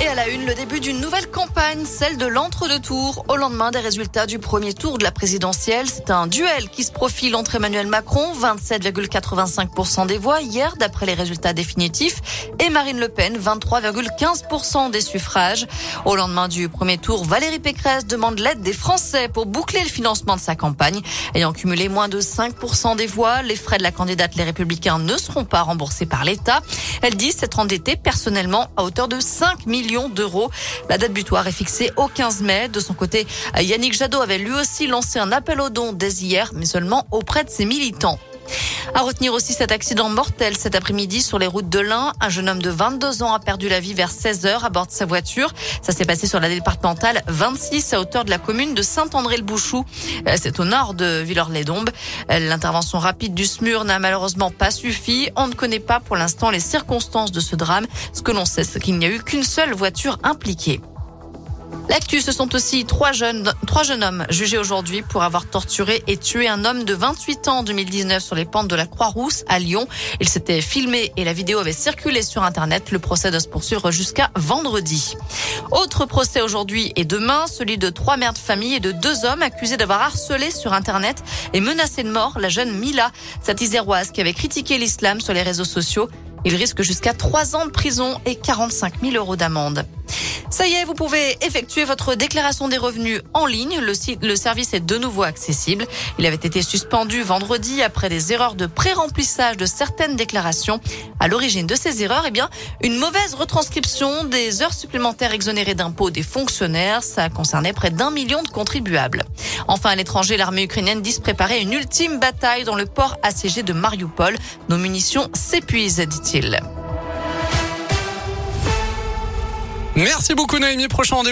Et à la une, le début d'une nouvelle campagne, celle de l'entre-deux-tours. Au lendemain des résultats du premier tour de la présidentielle, c'est un duel qui se profile entre Emmanuel Macron, 27,85% des voix hier, d'après les résultats définitifs, et Marine Le Pen, 23,15% des suffrages. Au lendemain du premier tour, Valérie Pécresse demande l'aide des Français pour boucler le financement de sa campagne. Ayant cumulé moins de 5% des voix, les frais de la candidate Les Républicains ne seront pas remboursés par l'État. Elle dit s'être endettée personnellement à hauteur de 5 millions La date butoir est fixée au 15 mai. De son côté, Yannick Jadot avait lui aussi lancé un appel aux dons dès hier, mais seulement auprès de ses militants. À retenir aussi cet accident mortel cet après-midi sur les routes de l'Ain. Un jeune homme de 22 ans a perdu la vie vers 16 heures à bord de sa voiture. Ça s'est passé sur la départementale 26 à hauteur de la commune de Saint-André-le-Bouchou. Euh, c'est au nord de Villors-les-Dombes. Euh, l'intervention rapide du SMUR n'a malheureusement pas suffi. On ne connaît pas pour l'instant les circonstances de ce drame. Ce que l'on sait, c'est qu'il n'y a eu qu'une seule voiture impliquée. L'actu, ce sont aussi trois jeunes, trois jeunes hommes jugés aujourd'hui pour avoir torturé et tué un homme de 28 ans en 2019 sur les pentes de la Croix-Rousse à Lyon. Il s'était filmé et la vidéo avait circulé sur Internet. Le procès doit se poursuivre jusqu'à vendredi. Autre procès aujourd'hui et demain, celui de trois mères de famille et de deux hommes accusés d'avoir harcelé sur Internet et menacé de mort la jeune Mila, cette qui avait critiqué l'islam sur les réseaux sociaux. Il risque jusqu'à trois ans de prison et 45 000 euros d'amende. Ça y est, vous pouvez effectuer votre déclaration des revenus en ligne. Le, site, le service est de nouveau accessible. Il avait été suspendu vendredi après des erreurs de pré-remplissage de certaines déclarations. À l'origine de ces erreurs, eh bien, une mauvaise retranscription des heures supplémentaires exonérées d'impôts des fonctionnaires. Ça concernait près d'un million de contribuables. Enfin, à l'étranger, l'armée ukrainienne dit se préparer une ultime bataille dans le port assiégé de Mariupol. Nos munitions s'épuisent, dit-il. Merci beaucoup Naomi. Prochain rendez-vous.